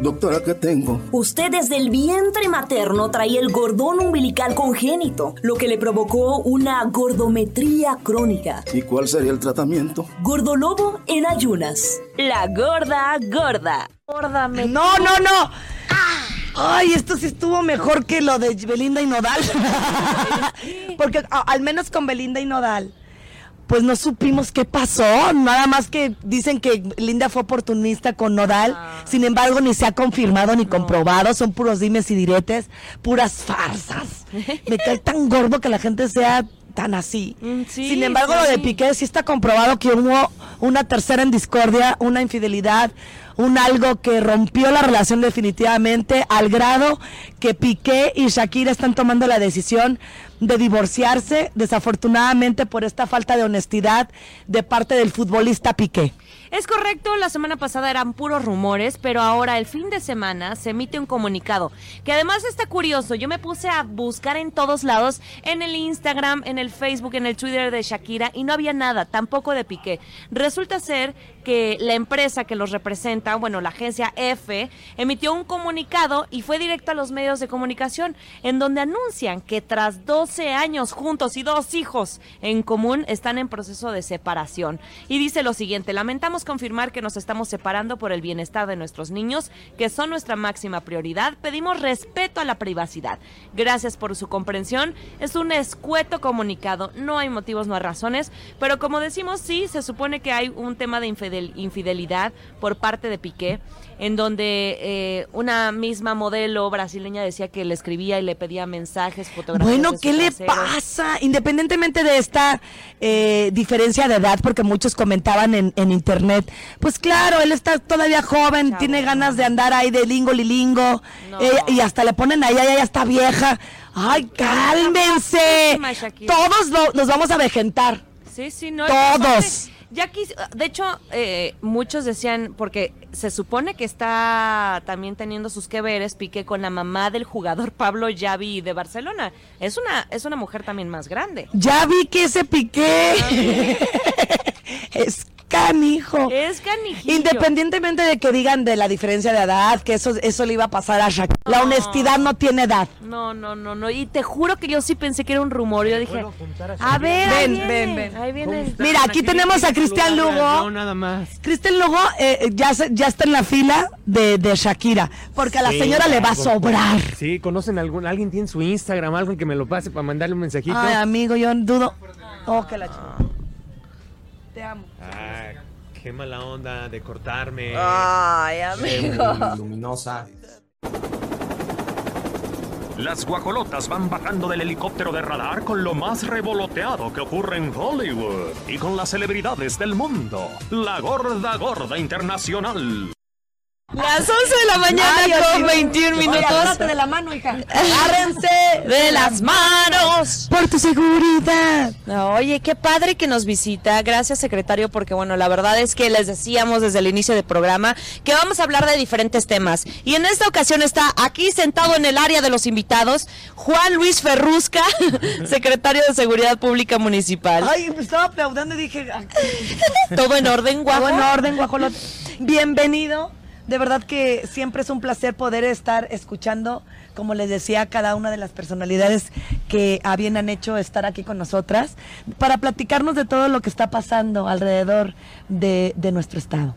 Doctora, ¿qué tengo? Usted desde el vientre materno traía el gordón umbilical congénito, lo que le provocó una gordometría crónica. ¿Y cuál sería el tratamiento? Gordolobo en ayunas. La gorda gorda. Gorda me... No, no, no. Ay, esto sí estuvo mejor que lo de Belinda y Nodal. Porque al menos con Belinda y Nodal pues no supimos qué pasó, nada más que dicen que Linda fue oportunista con Nodal, ah. sin embargo ni se ha confirmado ni comprobado, son puros dimes y diretes, puras farsas. Me cae tan gordo que la gente sea tan así. Mm, sin embargo, lo de Piqué sí está comprobado que hubo una tercera en discordia, una infidelidad, un algo que rompió la relación definitivamente al grado que Piqué y Shakira están tomando la decisión de divorciarse, desafortunadamente por esta falta de honestidad de parte del futbolista Piqué. Es correcto, la semana pasada eran puros rumores, pero ahora el fin de semana se emite un comunicado que además está curioso. Yo me puse a buscar en todos lados, en el Instagram, en el Facebook, en el Twitter de Shakira y no había nada, tampoco de Piqué. Resulta ser que la empresa que los representa, bueno, la agencia F, emitió un comunicado y fue directo a los medios de comunicación en donde anuncian que tras 12 años juntos y dos hijos en común están en proceso de separación. Y dice lo siguiente, lamentamos confirmar que nos estamos separando por el bienestar de nuestros niños, que son nuestra máxima prioridad. Pedimos respeto a la privacidad. Gracias por su comprensión. Es un escueto comunicado, no hay motivos, no hay razones, pero como decimos, sí, se supone que hay un tema de infidelidad por parte de Piqué en donde eh, una misma modelo brasileña decía que le escribía y le pedía mensajes, fotografías. Bueno, ¿qué le pasa? Independientemente de esta eh, diferencia de edad, porque muchos comentaban en, internet, pues claro, él está todavía joven, tiene ganas de andar ahí de lingo lilingo, eh, y hasta le ponen ahí, ya está vieja. Ay, cálmense. Todos nos vamos a vejentar. Sí, sí, no. Todos. Ya de hecho, eh, muchos decían, porque se supone que está también teniendo sus que veres Piqué con la mamá del jugador Pablo Yavi de Barcelona. Es una, es una mujer también más grande. Ya vi que ese Piqué es canijo. Es canijo. Independientemente de que digan de la diferencia de edad, que eso, eso le iba a pasar a Shakira. La honestidad no tiene edad. No, no, no, no. Y te juro que yo sí pensé que era un rumor. Yo dije, a, ver, ven, ven, ven. Ahí viene. Mira, aquí tenemos a Cristian Lugo. No, nada más. Cristian Lugo eh, ya, ya está en la fila de, de Shakira, porque a la señora le va a sobrar. Sí, conocen algún, alguien tiene su Instagram, algo que me lo pase para mandarle un mensajito. Ay, amigo, yo dudo. Oh, que la Te amo. Ay, qué mala onda de cortarme. Ay, amigo. luminosa. Las guajolotas van bajando del helicóptero de radar con lo más revoloteado que ocurre en Hollywood y con las celebridades del mundo. La gorda gorda internacional. Las 11 de la mañana con 21 minutos. agárrate de la mano, hija. Agárrense de las manos. Por tu seguridad. Oye, qué padre que nos visita. Gracias, secretario, porque bueno, la verdad es que les decíamos desde el inicio del programa que vamos a hablar de diferentes temas. Y en esta ocasión está aquí sentado en el área de los invitados Juan Luis Ferrusca, secretario de Seguridad Pública Municipal. Ay, me estaba aplaudiendo y dije... Ah, Todo en orden, guajo. Todo en orden, guajolote. Bienvenido. De verdad que siempre es un placer poder estar escuchando, como les decía, cada una de las personalidades que habían hecho estar aquí con nosotras, para platicarnos de todo lo que está pasando alrededor de, de nuestro estado.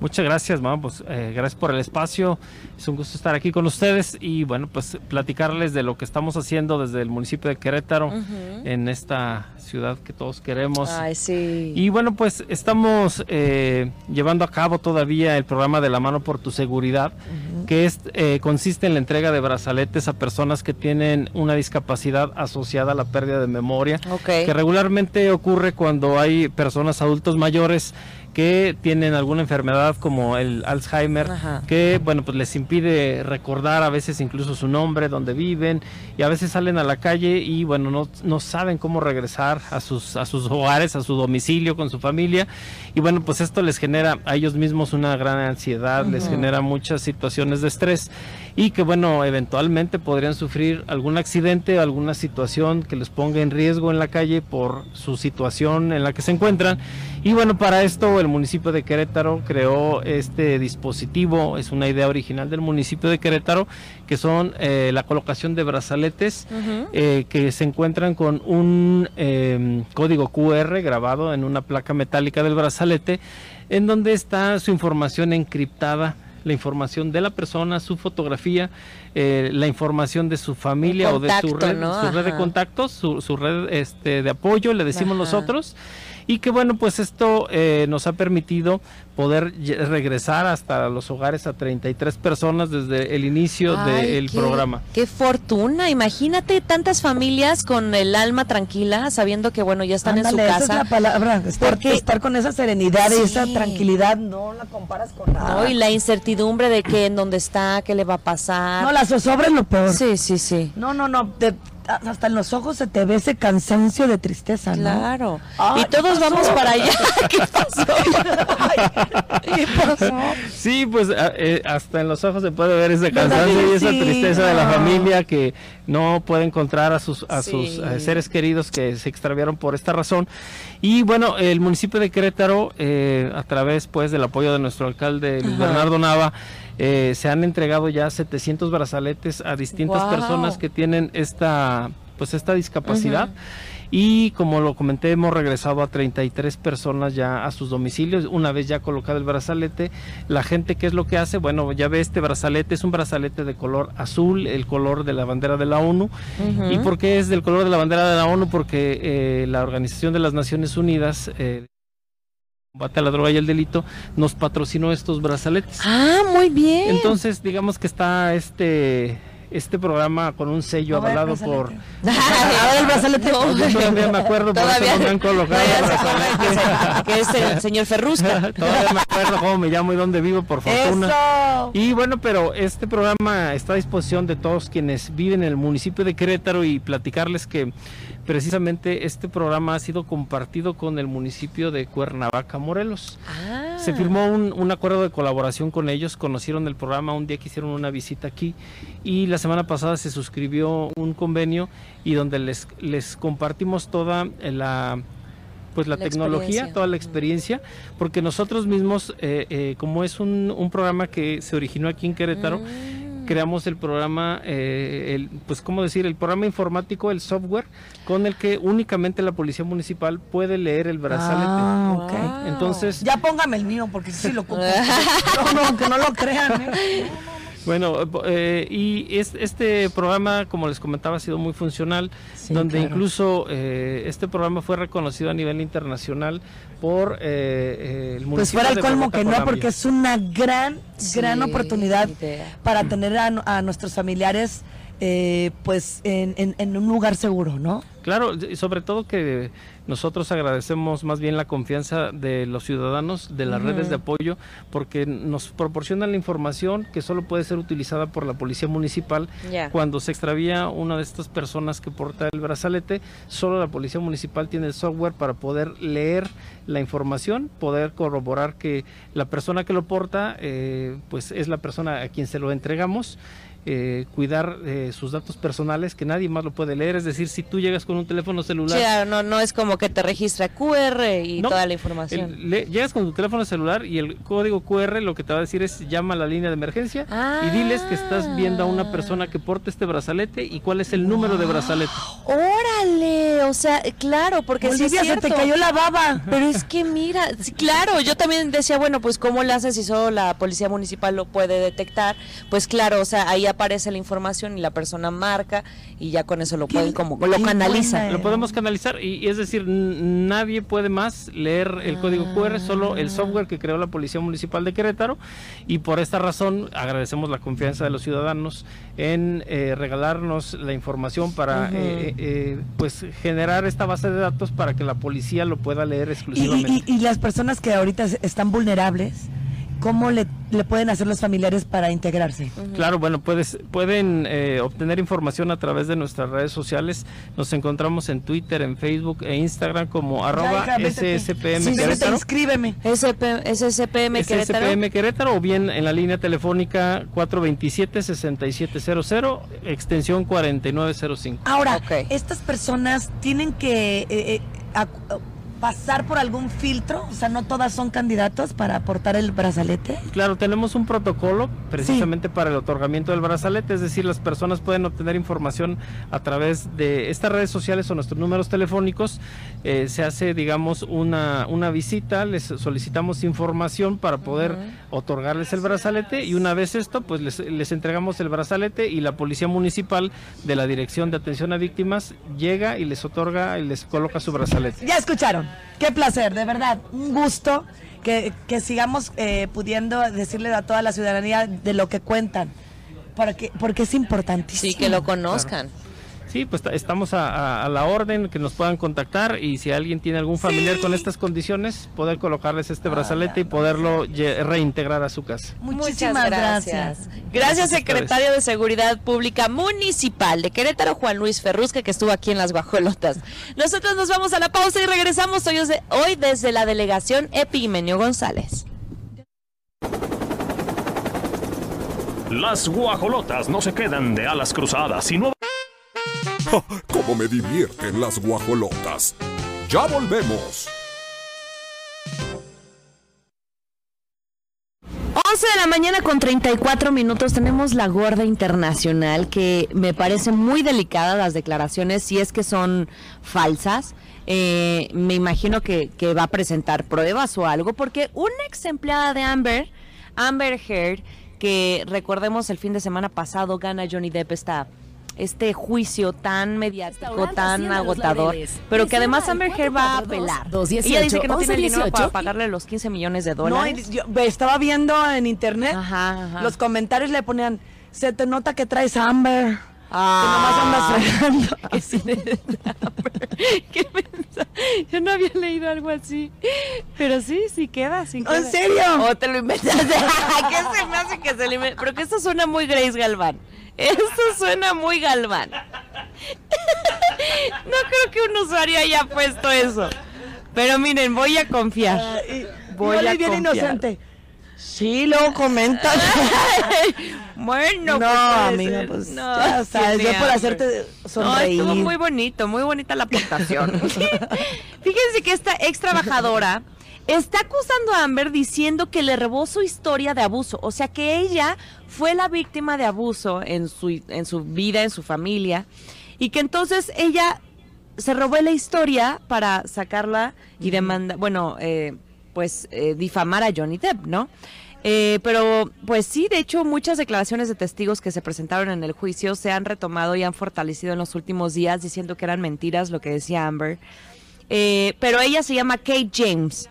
Muchas gracias, mamá. Pues eh, gracias por el espacio. Es un gusto estar aquí con ustedes y bueno, pues platicarles de lo que estamos haciendo desde el municipio de Querétaro en esta ciudad que todos queremos. Ay, sí. Y bueno, pues estamos eh, llevando a cabo todavía el programa de la mano por tu seguridad, que es eh, consiste en la entrega de brazaletes a personas que tienen una discapacidad asociada a la pérdida de memoria, que regularmente ocurre cuando hay personas adultos mayores que tienen alguna enfermedad como el Alzheimer, que bueno, pues les impide recordar a veces incluso su nombre, dónde viven, y a veces salen a la calle y bueno, no, no saben cómo regresar a sus, a sus hogares, a su domicilio con su familia, y bueno, pues esto les genera a ellos mismos una gran ansiedad, les genera muchas situaciones de estrés y que bueno, eventualmente podrían sufrir algún accidente, alguna situación que les ponga en riesgo en la calle por su situación en la que se encuentran. Y bueno, para esto el municipio de Querétaro creó este dispositivo, es una idea original del municipio de Querétaro, que son eh, la colocación de brazaletes eh, que se encuentran con un eh, código QR grabado en una placa metálica del brazalete, en donde está su información encriptada la información de la persona, su fotografía, eh, la información de su familia o de su red, ¿no? su red de contactos, su, su red este, de apoyo, le decimos Ajá. nosotros. Y que bueno, pues esto eh, nos ha permitido poder regresar hasta los hogares a 33 personas desde el inicio Ay, del qué- programa. Qué fortuna, imagínate tantas familias con el alma tranquila, sabiendo que bueno, ya están Ándale, en su esa es casa. la palabra. Estar, Porque- estar con esa serenidad y esa Sí. tranquilidad no la comparas con nada. ¿no? Y la incertidumbre de que en dónde está, qué le va a pasar. No, la zozobra es lo peor. Sí, sí, sí. No, no, no. te- hasta en los ojos se te ve ese cansancio de tristeza, ¿no? Claro. Ay, y todos ¿qué vamos para allá. ¿Qué pasó? ¿Qué pasó? Sí, pues eh, hasta en los ojos se puede ver ese ¿Verdad cansancio y esa sí? tristeza de la familia que no puede encontrar a sus a Sí. sus eh, seres queridos que se extraviaron por esta razón. Y bueno, el municipio de Querétaro, eh, a través pues del apoyo de nuestro alcalde Luis. Bernardo Nava, eh, se han entregado ya 700 brazaletes a distintas personas que tienen esta pues esta discapacidad. Y como lo comenté, hemos regresado a 33 personas ya a sus domicilios. Una vez ya colocado el brazalete, la gente, ¿qué es lo que hace? Bueno, ya ve este brazalete, es un brazalete de color azul, el color de la bandera de la ONU. ¿Y por qué es del color de la bandera de la ONU? Porque eh, la Organización de las Naciones Unidas, eh, combate a la droga y el delito, nos patrocinó estos brazaletes. Ah, muy bien. Entonces, digamos que está este este programa con un sello ver, avalado por A ver, el brazalete. No, yo todavía me acuerdo, por eso no me han colocado No, el que es- que es el señor Ferrusca. Todavía me acuerdo cómo me llamo y dónde vivo, por fortuna. Eso. Y bueno, pero este programa está a disposición de todos quienes viven en el municipio de Querétaro y platicarles que precisamente este programa ha sido compartido con el municipio de Cuernavaca, Morelos. Ah. Se firmó un, un acuerdo de colaboración con ellos, conocieron el programa un día que hicieron una visita aquí y la semana pasada se suscribió un convenio y donde les, les compartimos toda la pues la, La tecnología, toda la experiencia, porque nosotros mismos, eh, eh, como es un, un programa que se originó aquí en Querétaro, Mm. creamos el programa, eh, el, pues cómo decir, el programa informático, el software, con el que únicamente la policía municipal puede leer el brazalete. Ah, ok. Wow. Entonces, Ya póngame el mío porque sí lo ocupo. No, no, aunque no lo crean. ¿eh? Bueno, eh, y es- este programa, como les comentaba, ha sido muy funcional, Sí, donde claro. incluso eh, este programa fue reconocido a nivel internacional por eh, eh, el Pues municipio fuera el de colmo Bogotá, que no, Colombia. porque es una gran, Sí, gran oportunidad idea. para tener a, a nuestros familiares eh, pues en, en- en un lugar seguro, ¿no? Claro, y sobre todo que nosotros agradecemos más bien la confianza de los ciudadanos, de las redes de apoyo, porque nos proporcionan la información que solo puede ser utilizada por la policía municipal Ya. cuando se extravía una de estas personas que porta el brazalete, solo la policía municipal tiene el software para poder leer la información, poder corroborar que la persona que lo porta, eh, pues es la persona a quien se lo entregamos. eh, cuidar eh, sus datos personales que nadie más lo puede leer es decir si tú llegas con un teléfono celular claro, no, no es como que te registra QR y No, toda la información. el- le- llegas con tu teléfono celular y el código QR lo que te va a decir es llama a la línea de emergencia y diles que estás viendo a una persona que porta este brazalete y cuál es el número de brazalete. Órale, o sea, claro, porque sí es Olivia, se te cayó la baba. Pero es que mira, sí, claro, yo también decía, bueno, pues cómo le haces si solo la policía municipal lo puede detectar. Pues claro, o sea, ahí aparece la información y la persona marca y ya con eso lo pueden como lo canaliza. Lo podemos canalizar y, y es decir, nadie puede más leer el código QR, solo el software que creó la Policía Municipal de Querétaro y por esta razón agradecemos la confianza de los ciudadanos en eh, regalarnos la información para Ujú. eh, eh, pues generar esta base de datos para que la policía lo pueda leer exclusivamente. y- y las personas que ahorita están vulnerables, ¿cómo le, le pueden hacer los familiares para integrarse? Claro, bueno, puedes, pueden eh, obtener información a través de nuestras redes sociales. Nos encontramos en Twitter, en Facebook e Instagram como arroba Ya, hija. SSPM Sí, Querétaro. inscríbeme. SP, SSPM Querétaro. SSPM Querétaro o bien en la línea telefónica 427-6700, extensión 4905. Ahora, Ok. estas personas tienen que, eh, eh, pasar por algún filtro? O sea, no todas son candidatos para aportar el brazalete. Claro, tenemos un protocolo precisamente para el otorgamiento del brazalete, es decir, las personas pueden obtener información a través de estas redes sociales o nuestros números telefónicos. Eh, se hace, digamos, una, una visita, les solicitamos información para poder otorgarles el brazalete y una vez esto, pues les, les entregamos el brazalete y la Policía Municipal de la Dirección de Atención a Víctimas llega y les otorga y les coloca su brazalete. Ya escucharon. Qué placer, de verdad. Un gusto que, que sigamos eh, pudiendo decirle a toda la ciudadanía de lo que cuentan. Porque, porque es importantísimo. Sí, que lo conozcan. Sí, pues ta- estamos a, a- a la orden, que nos puedan contactar y si alguien tiene algún familiar con estas condiciones, poder colocarles este brazalete y poderlo reintegrar a su casa. Muchísimas gracias. Gracias, secretario de Seguridad Pública Municipal de Querétaro, Juan Luis Ferrusca, que estuvo aquí en las Guajolotas. Nosotros nos vamos a la pausa y regresamos hoy, desde- hoy desde la delegación Epimenio González. Las guajolotas no se quedan de alas cruzadas, sino ¡Cómo me divierten las guajolotas! ¡Ya volvemos! 11 de la mañana con 34 minutos tenemos la gorda internacional que me parece muy delicada las declaraciones si es que son falsas. Eh, me imagino que, que va a presentar pruebas o algo porque una ex empleada de Amber, Amber Heard, que recordemos el fin de semana pasado gana Johnny Depp esta este juicio tan mediático, tan agotador, pero que además Amber Heard va a apelar. Ella dice que no tiene el dinero para pagarle los 15 millones de No, dólares. y yo estaba viendo en internet, Ajá, ajá. los comentarios le ponían, se te nota que traes Amber. Ah. Que nomás andas fregando. Que sí necesita Amber. ¿Qué mensa- Yo no había leído algo así. Pero sí, sí queda, sí queda. ¿En serio? O te lo inventaste. ¿Qué se me hace que se lo invente? Pero que esto suena muy Grace Galván. Esto suena muy Galván. No creo que un usuario haya puesto eso. Pero miren, voy a confiar. Y- Voy a bien inocente. Sí, luego comentan. bueno, no, pues, amiga, pues no, ya sabes, yo por hacerte No, sonreír. estuvo muy bonito, muy bonita la aportación. Fíjense que esta ex trabajadora está acusando a Amber diciendo que le robó su historia de abuso. O sea que ella fue la víctima de abuso en su, en su vida, en su familia. Y que entonces ella se robó la historia para sacarla y demandar, bueno, eh, pues eh, difamar a Johnny Depp, ¿no? Eh, pero, pues sí, de hecho, muchas declaraciones de testigos que se presentaron en el juicio se han retomado y han fortalecido en los últimos días diciendo que eran mentiras lo que decía Amber. Eh, pero ella se llama Kate James.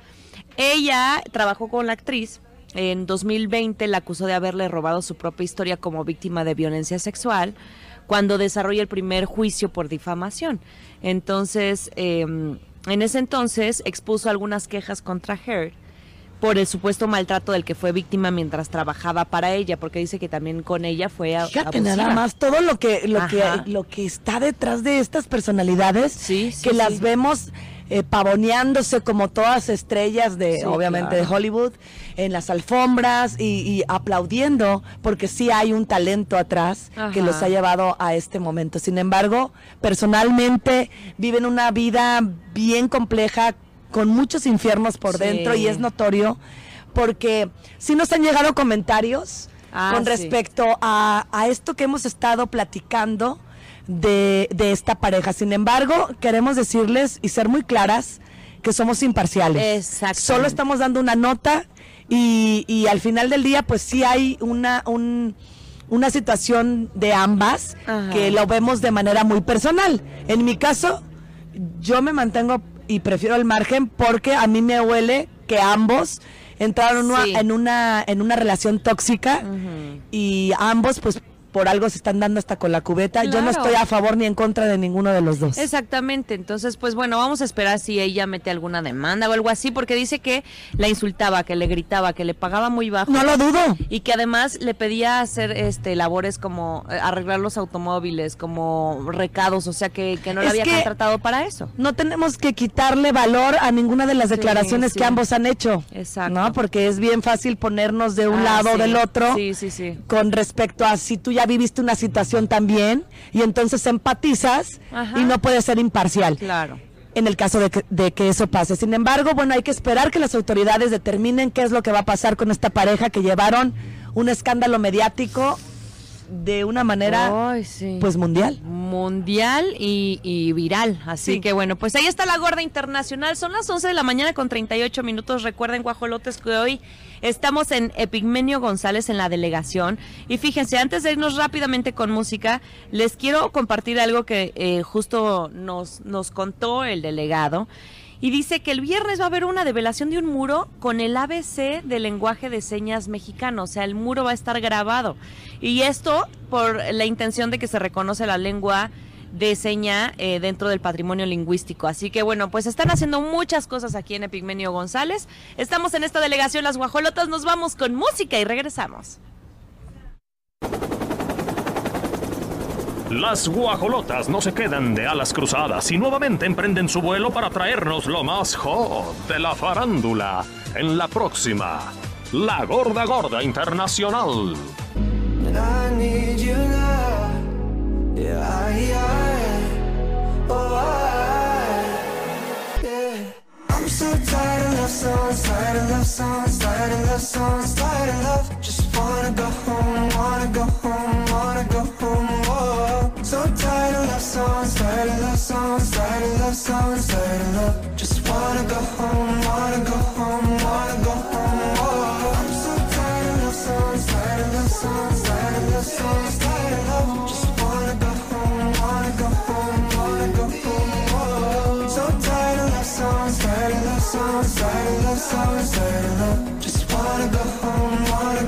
Ella trabajó con la actriz. En 2020 la acusó de haberle robado su propia historia como víctima de violencia sexual cuando desarrolla el primer juicio por difamación. Entonces, eh, en ese entonces expuso algunas quejas contra Heard por el supuesto maltrato del que fue víctima mientras trabajaba para ella, porque dice que también con ella fue a- Fíjate nada más todo lo que lo que lo que está detrás de estas personalidades Sí, sí, que sí. las vemos eh, pavoneándose como todas estrellas de Sí, obviamente claro. de Hollywood en las alfombras y, y aplaudiendo porque sí hay un talento atrás que los ha llevado a este momento. Sin embargo, personalmente viven una vida bien compleja con muchos infiernos por Sí. dentro y es notorio porque sí nos han llegado comentarios Ah, con sí. respecto a, a esto que hemos estado platicando de, de esta pareja. Sin embargo, queremos decirles y ser muy claras que somos imparciales. Exactamente. Solo estamos dando una nota y, y al final del día, pues sí hay una, un- una situación de ambas Ajá. que lo vemos de manera muy personal. En mi caso, yo me mantengo y prefiero el margen porque a mí me huele que ambos entraron una- en una en una relación tóxica y ambos pues por algo se están dando hasta con la cubeta. Yo no estoy a favor ni en contra de ninguno de los dos. Exactamente, entonces pues bueno, vamos a esperar si ella mete alguna demanda o algo así, porque dice que la insultaba, que le gritaba, que le pagaba muy bajo. No lo dudo. Y que además le pedía hacer este labores como eh, arreglar los automóviles, como recados, o sea que, que no Es había contratado para eso. No tenemos que quitarle valor a ninguna de las declaraciones sí. que ambos han hecho. Exacto. ¿No? Porque es bien fácil ponernos de un Ah, lado o del otro. Sí, sí, sí. Con respecto a si tú ya viviste una situación también y entonces empatizas Ajá. y no puedes ser imparcial. Claro. en el caso de que, de que eso pase. Sin embargo, bueno, hay que esperar que las autoridades determinen qué es lo que va a pasar con esta pareja que llevaron un escándalo mediático de una manera Ay, sí. pues mundial. Mundial y, y viral. Así Sí. que bueno, pues ahí está la gorda internacional. Son las 11 de la mañana con 38 minutos. Recuerden, guajolotes, que hoy estamos en Epigmenio González en la delegación. Y fíjense, antes de irnos rápidamente con música, les quiero compartir algo que eh, justo nos, nos contó el delegado. Y dice que el viernes va a haber una develación de un muro con el ABC del lenguaje de señas mexicano. O sea, el muro va a estar grabado. Y esto por la intención de que se reconoce la lengua de seña eh, dentro del patrimonio lingüístico. Así que bueno, pues están haciendo muchas cosas aquí en Epigmenio González. Estamos en esta delegación Las Guajolotas. Nos vamos con música y regresamos. Las guajolotas no se quedan de alas cruzadas y nuevamente emprenden su vuelo para traernos lo más hot de la farándula en la próxima, La Gorda Gorda Internacional. Go home, home, songs, tired of love songs, tired of love songs, tired of love. Just wanna go home, wanna go home, wanna go home. Oh, I'm so tired of love songs, tired of love songs, tired of love songs, tired of love. Just wanna go home, wanna go home, wanna go home. Oh, so tired of love songs, tired of love songs, tired of love songs, tired of love. Just wanna go home, wanna